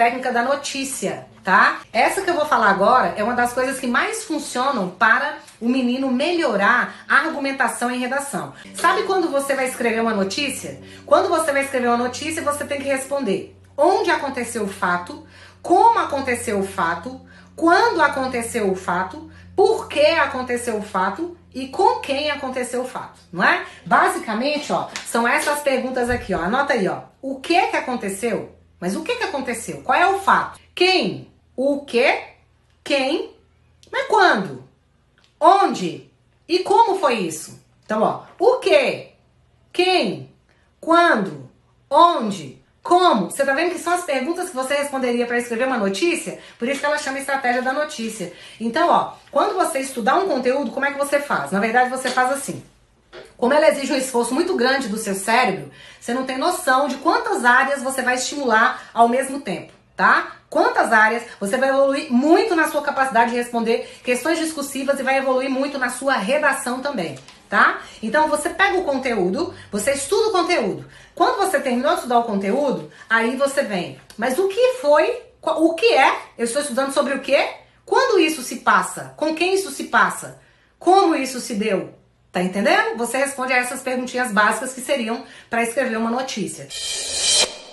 técnica da notícia, tá? Essa que eu vou falar agora é uma das coisas que mais funcionam para o menino melhorar a argumentação em redação. Sabe quando você vai escrever uma notícia? Quando você vai escrever uma notícia, você tem que responder onde aconteceu o fato, como aconteceu o fato, quando aconteceu o fato, por que aconteceu o fato e com quem aconteceu o fato, não é? Basicamente, ó, são essas perguntas aqui, ó. Anota aí, ó. O que que aconteceu? Mas o que que aconteceu? Qual é o fato? Quem? O que? Quem? Mas quando? Onde? E como foi isso? Então, ó, o que? Quem? Quando? Onde? Como? Você tá vendo que são as perguntas que você responderia para escrever uma notícia? Por isso que ela chama estratégia da notícia. Então, ó, quando você estudar um conteúdo, como é que você faz? Na verdade, você faz assim. Como ela exige um esforço muito grande do seu cérebro, você não tem noção de quantas áreas você vai estimular ao mesmo tempo, tá? Quantas áreas você vai evoluir muito na sua capacidade de responder questões discursivas e vai evoluir muito na sua redação também tá? Então você pega o conteúdo, você estuda o conteúdo. Quando você terminou de estudar o conteúdo, aí você vem. Mas o que foi? O que é? Eu estou estudando sobre o que? Quando isso se passa? Com quem isso se passa? Como isso se deu? Tá entendendo? Você responde a essas perguntinhas básicas que seriam para escrever uma notícia.